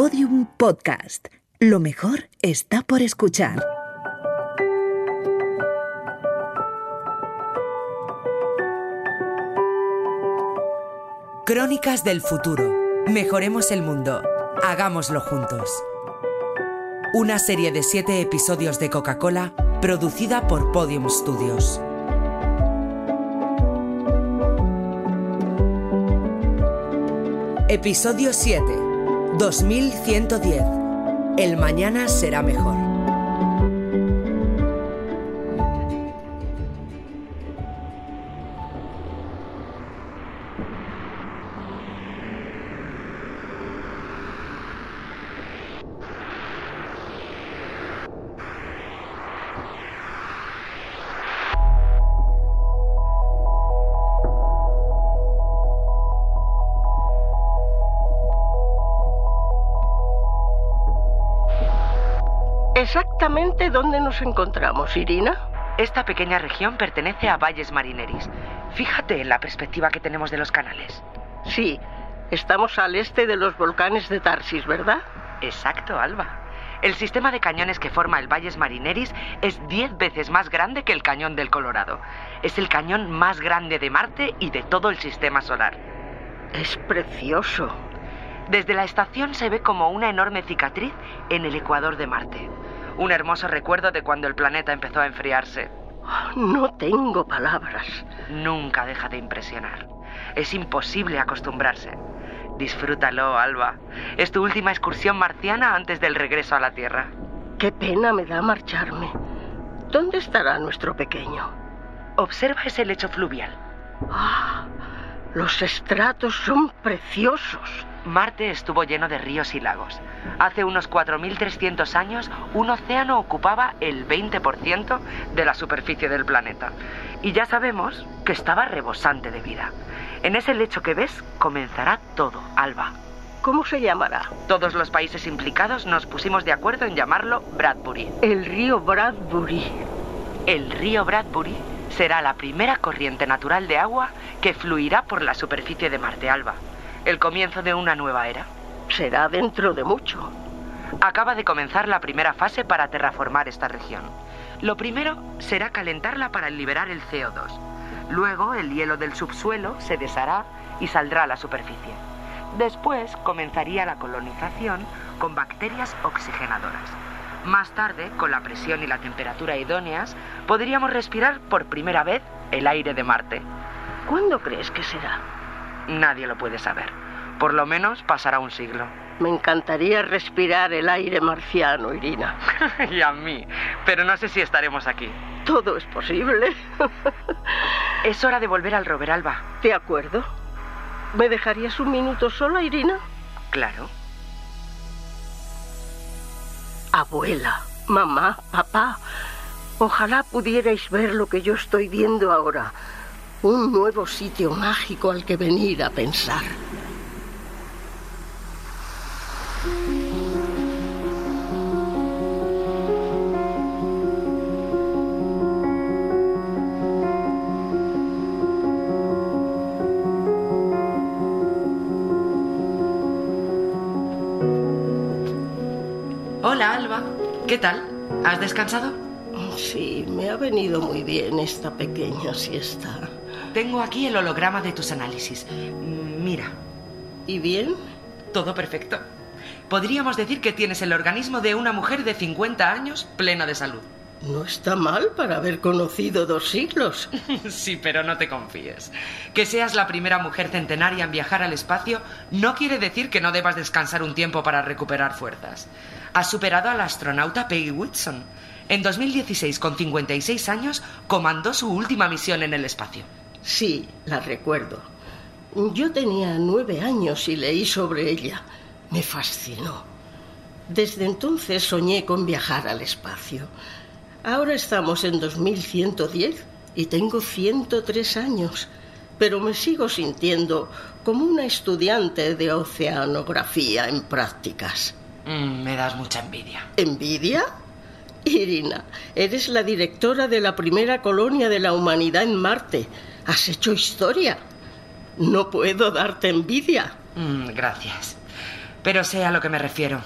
Podium Podcast. Lo mejor está por escuchar. Crónicas del futuro. Mejoremos el mundo. Hagámoslo juntos. Una serie de siete episodios de Coca-Cola producida por Podium Studios. Episodio 7. 2110. El mañana será mejor. Exactamente dónde nos encontramos, Irina. Esta pequeña región pertenece a Valles Marineris. Fíjate en la perspectiva que tenemos de los canales. Sí, estamos al este de los volcanes de Tarsis, ¿verdad? Exacto, Alba. El sistema de cañones que forma el Valles Marineris es 10 veces más grande que el cañón del Colorado. Es el cañón más grande de Marte y de todo el sistema solar. Es precioso. Desde la estación se ve como una enorme cicatriz en el ecuador de Marte. Un hermoso recuerdo de cuando el planeta empezó a enfriarse. No tengo palabras. Nunca deja de impresionar. Es imposible acostumbrarse. Disfrútalo, Alba. Es tu última excursión marciana antes del regreso a la Tierra. Qué pena me da marcharme. ¿Dónde estará nuestro pequeño? Observa ese lecho fluvial. Ah, los estratos son preciosos. Marte estuvo lleno de ríos y lagos. Hace unos 4.300 años, un océano ocupaba el 20% de la superficie del planeta. Y ya sabemos que estaba rebosante de vida. En ese lecho que ves comenzará todo, Alba. ¿Cómo se llamará? Todos los países implicados nos pusimos de acuerdo en llamarlo Bradbury. El río Bradbury. El río Bradbury será la primera corriente natural de agua que fluirá por la superficie de Marte, Alba. El comienzo de una nueva era. Será dentro de mucho. Acaba de comenzar la primera fase para terraformar esta región. Lo primero será calentarla para liberar el CO2. Luego el hielo del subsuelo se deshará y saldrá a la superficie. Después comenzaría la colonización con bacterias oxigenadoras. Más tarde, con la presión y la temperatura idóneas, podríamos respirar por primera vez el aire de Marte. ¿Cuándo crees que será? Nadie lo puede saber. Por lo menos pasará un siglo. Me encantaría respirar el aire marciano, Irina. y a mí. Pero no sé si estaremos aquí. Todo es posible. es hora de volver al rover, Alba. De acuerdo. ¿Me dejarías un minuto sola, Irina? Claro. Abuela, mamá, papá, ojalá pudierais ver lo que yo estoy viendo ahora. Un nuevo sitio mágico al que venir a pensar. Hola, Alba. ¿Qué tal? ¿Has descansado? Sí, me ha venido muy bien esta pequeña siesta. Tengo aquí el holograma de tus análisis. Mira. ¿Y bien? Todo perfecto. Podríamos decir que tienes el organismo de una mujer de 50 años plena de salud. No está mal para haber conocido dos siglos. sí, pero no te confíes. Que seas la primera mujer centenaria en viajar al espacio no quiere decir que no debas descansar un tiempo para recuperar fuerzas. Has superado al astronauta Peggy Whitson. En 2016, con 56 años, comandó su última misión en el espacio. Sí, la recuerdo. Yo tenía nueve años y leí sobre ella. Me fascinó. Desde entonces soñé con viajar al espacio. Ahora estamos en 2110 y tengo 103 años, pero me sigo sintiendo como una estudiante de oceanografía en prácticas. Mm, me das mucha envidia. ¿Envidia? Irina, eres la directora de la primera colonia de la humanidad en Marte. Has hecho historia. No puedo darte envidia. Mm, gracias. Pero sé a lo que me refiero.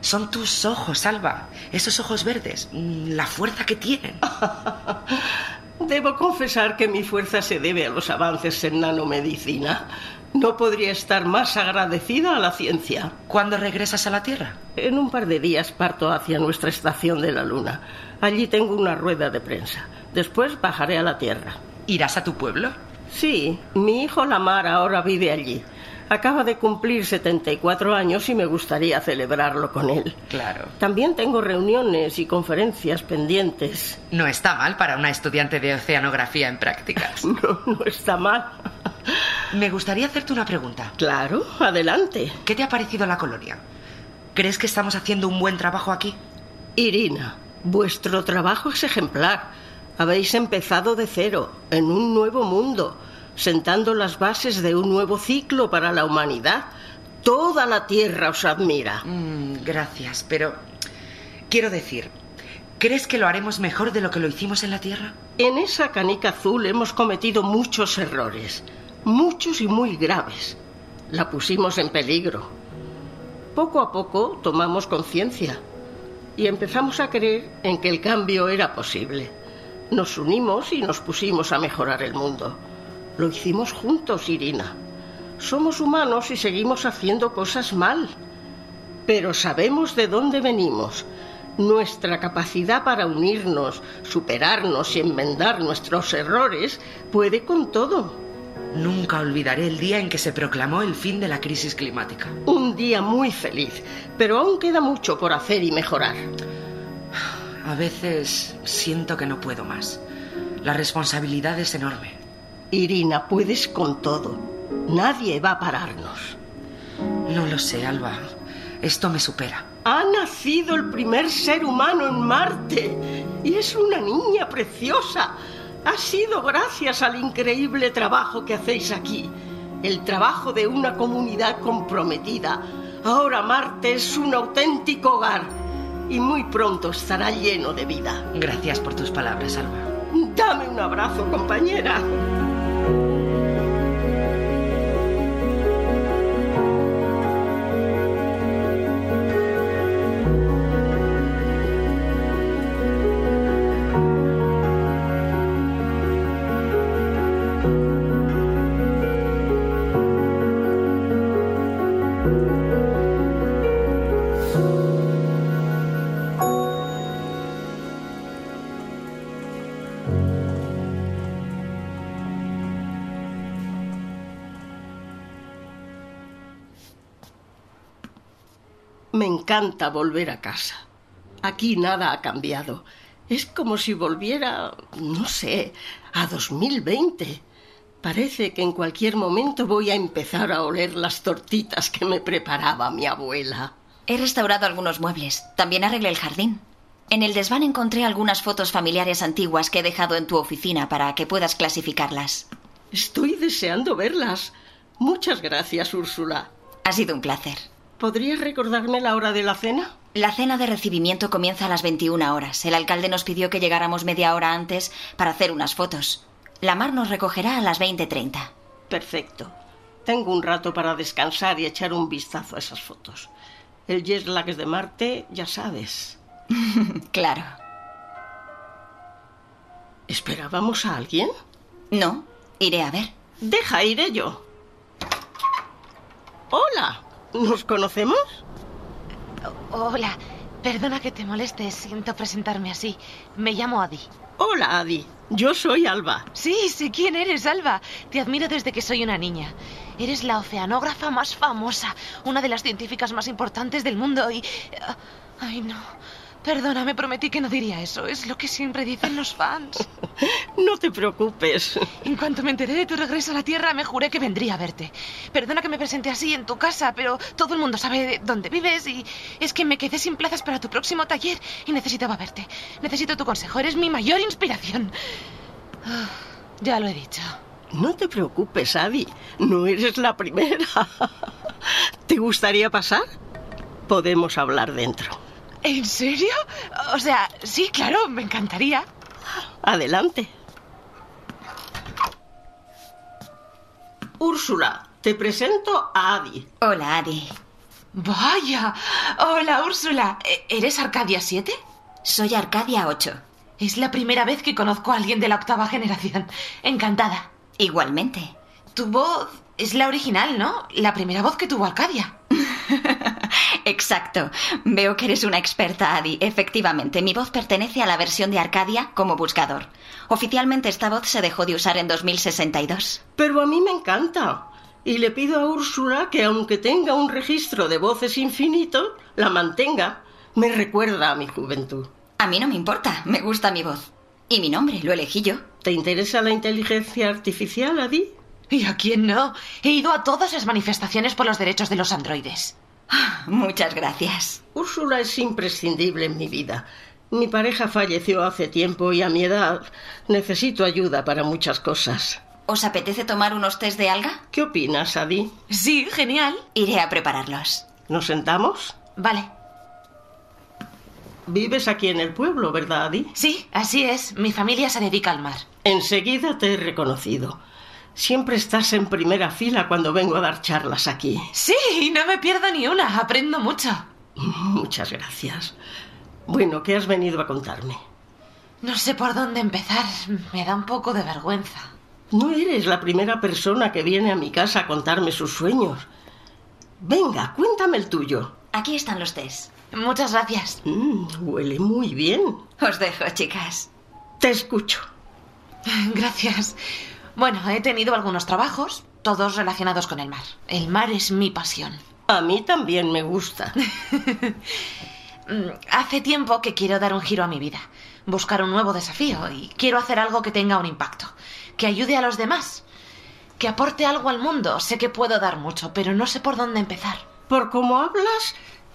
Son tus ojos, Alba. Esos ojos verdes. Mm, la fuerza que tienen. Debo confesar que mi fuerza se debe a los avances en nanomedicina. No podría estar más agradecida a la ciencia. ¿Cuándo regresas a la Tierra? En un par de días parto hacia nuestra estación de la Luna. Allí tengo una rueda de prensa. Después bajaré a la Tierra. ¿Irás a tu pueblo? Sí, mi hijo Lamar ahora vive allí. Acaba de cumplir 74 años y me gustaría celebrarlo con él. Claro. También tengo reuniones y conferencias pendientes. No está mal para una estudiante de oceanografía en prácticas. No, no está mal. Me gustaría hacerte una pregunta. Claro, adelante. ¿Qué te ha parecido la colonia? ¿Crees que estamos haciendo un buen trabajo aquí? Irina, vuestro trabajo es ejemplar. Habéis empezado de cero, en un nuevo mundo sentando las bases de un nuevo ciclo para la humanidad. Toda la Tierra os admira. Mm, gracias, pero quiero decir, ¿crees que lo haremos mejor de lo que lo hicimos en la Tierra? En esa canica azul hemos cometido muchos errores, muchos y muy graves. La pusimos en peligro. Poco a poco tomamos conciencia y empezamos a creer en que el cambio era posible. Nos unimos y nos pusimos a mejorar el mundo. Lo hicimos juntos, Irina. Somos humanos y seguimos haciendo cosas mal. Pero sabemos de dónde venimos. Nuestra capacidad para unirnos, superarnos y enmendar nuestros errores puede con todo. Nunca olvidaré el día en que se proclamó el fin de la crisis climática. Un día muy feliz, pero aún queda mucho por hacer y mejorar. A veces siento que no puedo más. La responsabilidad es enorme. Irina, puedes con todo. Nadie va a pararnos. No lo sé, Alba. Esto me supera. Ha nacido el primer ser humano en Marte y es una niña preciosa. Ha sido gracias al increíble trabajo que hacéis aquí, el trabajo de una comunidad comprometida. Ahora Marte es un auténtico hogar y muy pronto estará lleno de vida. Gracias por tus palabras, Alba. Dame un abrazo, compañera. Encanta volver a casa. Aquí nada ha cambiado. Es como si volviera, no sé, a 2020. Parece que en cualquier momento voy a empezar a oler las tortitas que me preparaba mi abuela. He restaurado algunos muebles. También arreglé el jardín. En el desván encontré algunas fotos familiares antiguas que he dejado en tu oficina para que puedas clasificarlas. Estoy deseando verlas. Muchas gracias, Úrsula. Ha sido un placer. ¿Podrías recordarme la hora de la cena? La cena de recibimiento comienza a las 21 horas. El alcalde nos pidió que llegáramos media hora antes para hacer unas fotos. La mar nos recogerá a las 20.30. Perfecto. Tengo un rato para descansar y echar un vistazo a esas fotos. El jet lag de Marte, ya sabes. claro. ¿Esperábamos a alguien? No, iré a ver. Deja, iré yo. Hola, ¿nos conocemos? Hola, perdona que te moleste, siento presentarme así. Me llamo Adi. Hola, Adi. Yo soy Alba. Sí, sé quién eres, Alba. Te admiro desde que soy una niña. Eres la oceanógrafa más famosa, una de las científicas más importantes del mundo y... Ay, no. Perdona, me prometí que no diría eso. Es lo que siempre dicen los fans. No te preocupes. En cuanto me enteré de tu regreso a la Tierra, me juré que vendría a verte. Perdona que me presente así en tu casa, pero todo el mundo sabe dónde vives y es que me quedé sin plazas para tu próximo taller y necesitaba verte. Necesito tu consejo. Eres mi mayor inspiración. Ah, ya lo he dicho. No te preocupes, Adi. No eres la primera. ¿Te gustaría pasar? Podemos hablar dentro. ¿En serio? O sea, sí, claro, me encantaría. Adelante. Úrsula, te presento a Adi. Hola, Adi. Vaya. Hola, Úrsula. ¿E- ¿Eres Arcadia 7? Soy Arcadia 8. Es la primera vez que conozco a alguien de la octava generación. Encantada. Igualmente. Tu voz es la original, ¿no? La primera voz que tuvo Arcadia. Exacto. Veo que eres una experta, Adi. Efectivamente, mi voz pertenece a la versión de Arcadia como buscador. Oficialmente esta voz se dejó de usar en 2062. Pero a mí me encanta. Y le pido a Úrsula que aunque tenga un registro de voces infinito, la mantenga. Me recuerda a mi juventud. A mí no me importa, me gusta mi voz. Y mi nombre, lo elegí yo. ¿Te interesa la inteligencia artificial, Adi? ¿Y a quién no? He ido a todas las manifestaciones por los derechos de los androides. Muchas gracias. Úrsula es imprescindible en mi vida. Mi pareja falleció hace tiempo y a mi edad necesito ayuda para muchas cosas. ¿Os apetece tomar unos test de alga? ¿Qué opinas, Adi? Sí, genial. Iré a prepararlos. ¿Nos sentamos? Vale. Vives aquí en el pueblo, ¿verdad, Adi? Sí, así es. Mi familia se dedica al mar. Enseguida te he reconocido. Siempre estás en primera fila cuando vengo a dar charlas aquí. Sí, no me pierdo ni una. Aprendo mucho. Muchas gracias. Bueno, ¿qué has venido a contarme? No sé por dónde empezar. Me da un poco de vergüenza. No eres la primera persona que viene a mi casa a contarme sus sueños. Venga, cuéntame el tuyo. Aquí están los test. Muchas gracias. Mm, huele muy bien. Os dejo, chicas. Te escucho. Gracias. Bueno, he tenido algunos trabajos, todos relacionados con el mar. El mar es mi pasión. A mí también me gusta. Mm, Hace tiempo que quiero dar un giro a mi vida, buscar un nuevo desafío y quiero hacer algo que tenga un impacto, que ayude a los demás, que aporte algo al mundo. Sé que puedo dar mucho, pero no sé por dónde empezar. Por cómo hablas,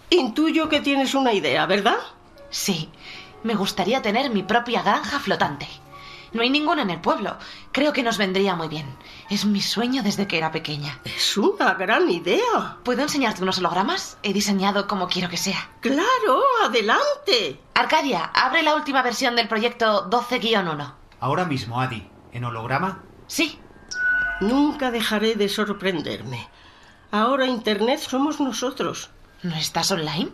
intuyo que tienes una idea, ¿verdad? Sí, me gustaría tener mi propia granja flotante. No hay ninguna en el pueblo. Creo que nos vendría muy bien. Es mi sueño desde que era pequeña. Es una gran idea. ¿Puedo enseñarte unos hologramas? He diseñado como quiero que sea. Claro, adelante. Arcadia, abre la última versión del proyecto 12-1. Ahora mismo, Adi. ¿En holograma? Sí, Nunca dejaré de sorprenderme. Ahora Internet somos nosotros. ¿no estás online?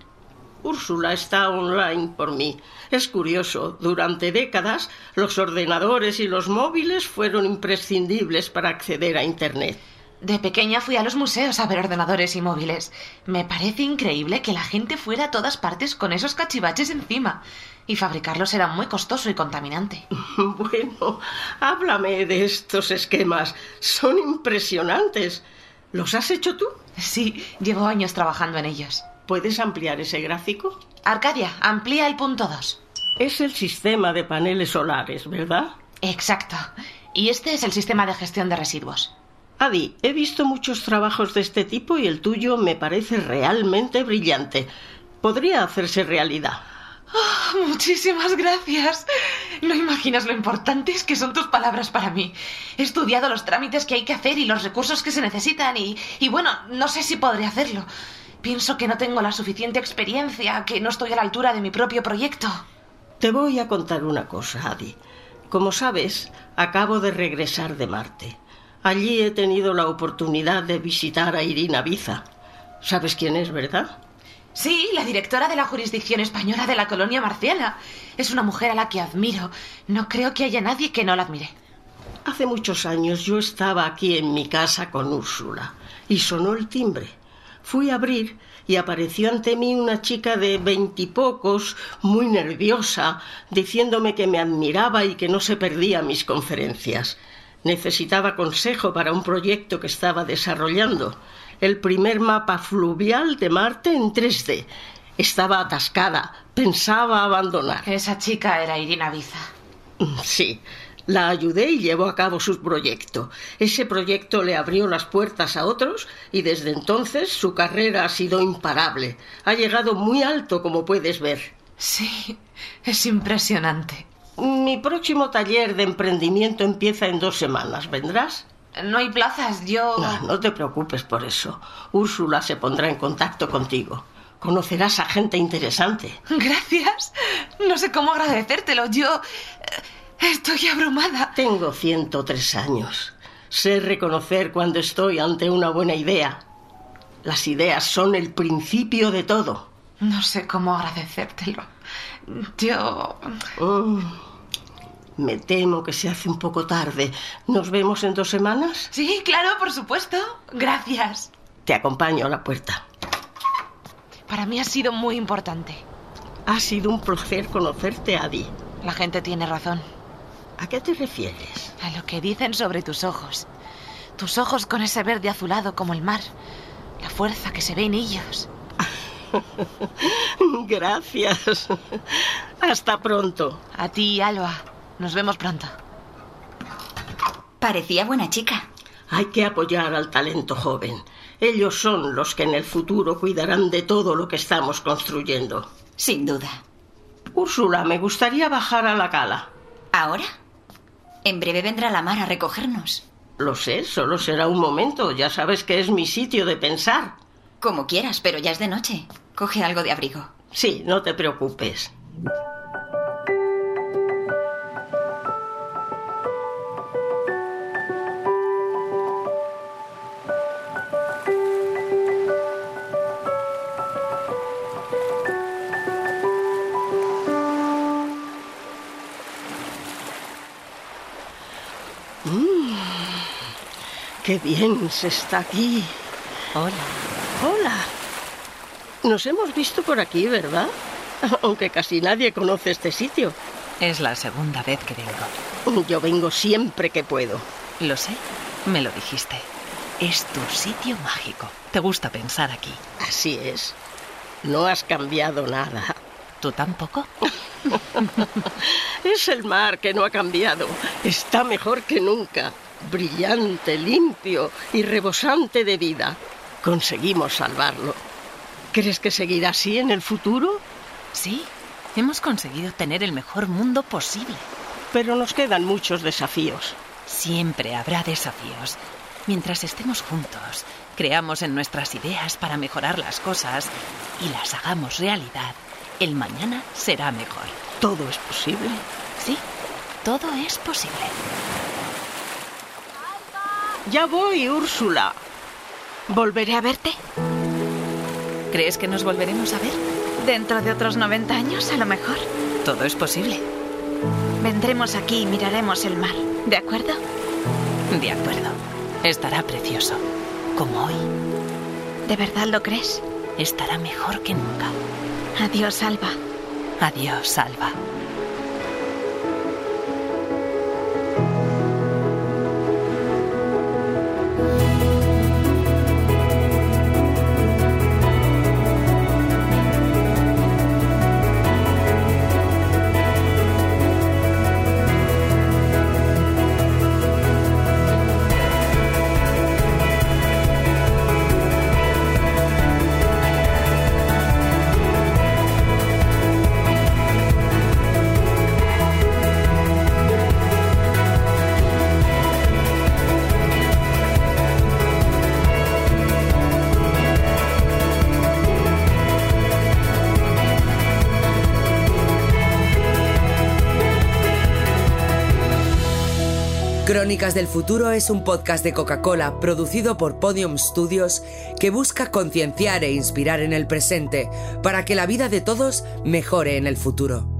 Úrsula está online por mí. Es curioso, durante décadas los ordenadores y los móviles fueron imprescindibles para acceder a Internet. De pequeña fui a los museos a ver ordenadores y móviles. Me parece increíble que la gente fuera a todas partes con esos cachivaches encima. Y fabricarlos era muy costoso y contaminante. Bueno, háblame de estos esquemas. Son impresionantes. ¿Los has hecho tú? Sí, llevo años trabajando en ellos. ¿Puedes ampliar ese gráfico? Arcadia, amplía el punto 2. Es el sistema de paneles solares, ¿verdad? Exacto. Y este es el sistema de gestión de residuos. Adi, he visto muchos trabajos de este tipo y el tuyo me parece realmente brillante. Podría hacerse realidad. Muchísimas gracias. No imaginas lo importantes que son tus palabras para mí. He estudiado los trámites que hay que hacer y los recursos que se necesitan y, y bueno, no sé si podré hacerlo. Pienso que no tengo la suficiente experiencia, que no estoy a la altura de mi propio proyecto. Te voy a contar una cosa, Adi. Como sabes, acabo de regresar de Marte. Allí he tenido la oportunidad de visitar a Irina Biza. ¿Sabes quién es, verdad? Sí, la directora de la jurisdicción española de la colonia marciana. Es una mujer a la que admiro. No creo que haya nadie que no la admire. Hace muchos años yo estaba aquí en mi casa con Úrsula y sonó el timbre. Fui a abrir y apareció ante mí una chica de veintipocos, muy nerviosa, diciéndome que me admiraba y que no se perdía mis conferencias. Necesitaba consejo para un proyecto que estaba desarrollando, el primer mapa fluvial de Marte en 3D. Estaba atascada, pensaba abandonar. Esa chica era Irina Biza. Sí, la ayudé y llevó a cabo su proyecto. Ese proyecto le abrió las puertas a otros y desde entonces su carrera ha sido imparable. Ha llegado muy alto, como puedes ver. Sí, es impresionante. Mi próximo taller de emprendimiento empieza en dos semanas. ¿Vendrás? No hay plazas, yo... No, no te preocupes por eso. Úrsula se pondrá en contacto contigo. Conocerás a gente interesante. Gracias. No sé cómo agradecértelo. Yo... Estoy abrumada. Tengo 103 años. Sé reconocer cuando estoy ante una buena idea. Las ideas son el principio de todo. No sé cómo agradecértelo. Yo... Mm, me temo que se hace un poco tarde. ¿Nos vemos en dos semanas? Sí, claro, por supuesto. Gracias. Te acompaño a la puerta. Para mí ha sido muy importante. Ha sido un placer conocerte, Adi. La gente tiene razón. ¿A qué te refieres? A lo que dicen sobre tus ojos. Tus ojos con ese verde azulado como el mar. La fuerza que se ve en ellos. Gracias. Hasta pronto. A ti, Alba. Nos vemos pronto. Parecía buena chica. Hay que apoyar al talento joven. Ellos son los que en el futuro cuidarán de todo lo que estamos construyendo. Sin duda. Úrsula, me gustaría bajar a la cala. ¿Ahora? En breve vendrá la mar a recogernos. Lo sé, solo será un momento. Ya sabes que es mi sitio de pensar. Como quieras, pero ya es de noche. Coge algo de abrigo. Sí, no te preocupes. Bien se está aquí. Hola. Hola. Nos hemos visto por aquí, ¿verdad? Aunque casi nadie conoce este sitio. Es la segunda vez que vengo. Yo vengo siempre que puedo. Lo sé, me lo dijiste. Es tu sitio mágico. Te gusta pensar aquí. Así es. No has cambiado nada. ¿Tú tampoco? es el mar que no ha cambiado. Está mejor que nunca. Brillante, limpio y rebosante de vida. Conseguimos salvarlo. ¿Crees que seguirá así en el futuro? Sí, hemos conseguido tener el mejor mundo posible. Pero nos quedan muchos desafíos. Siempre habrá desafíos. Mientras estemos juntos, creamos en nuestras ideas para mejorar las cosas y las hagamos realidad, el mañana será mejor. ¿Todo es posible? Sí, todo es posible. Ya voy, Úrsula. ¿Volveré a verte? ¿Crees que nos volveremos a ver? Dentro de otros 90 años, a lo mejor. Todo es posible. Vendremos aquí y miraremos el mar. ¿De acuerdo? De acuerdo. Estará precioso. Como hoy. ¿De verdad lo crees? Estará mejor que nunca. Adiós, Alba. Adiós, Alba. Crónicas del Futuro es un podcast de Coca-Cola producido por Podium Studios que busca concienciar e inspirar en el presente para que la vida de todos mejore en el futuro.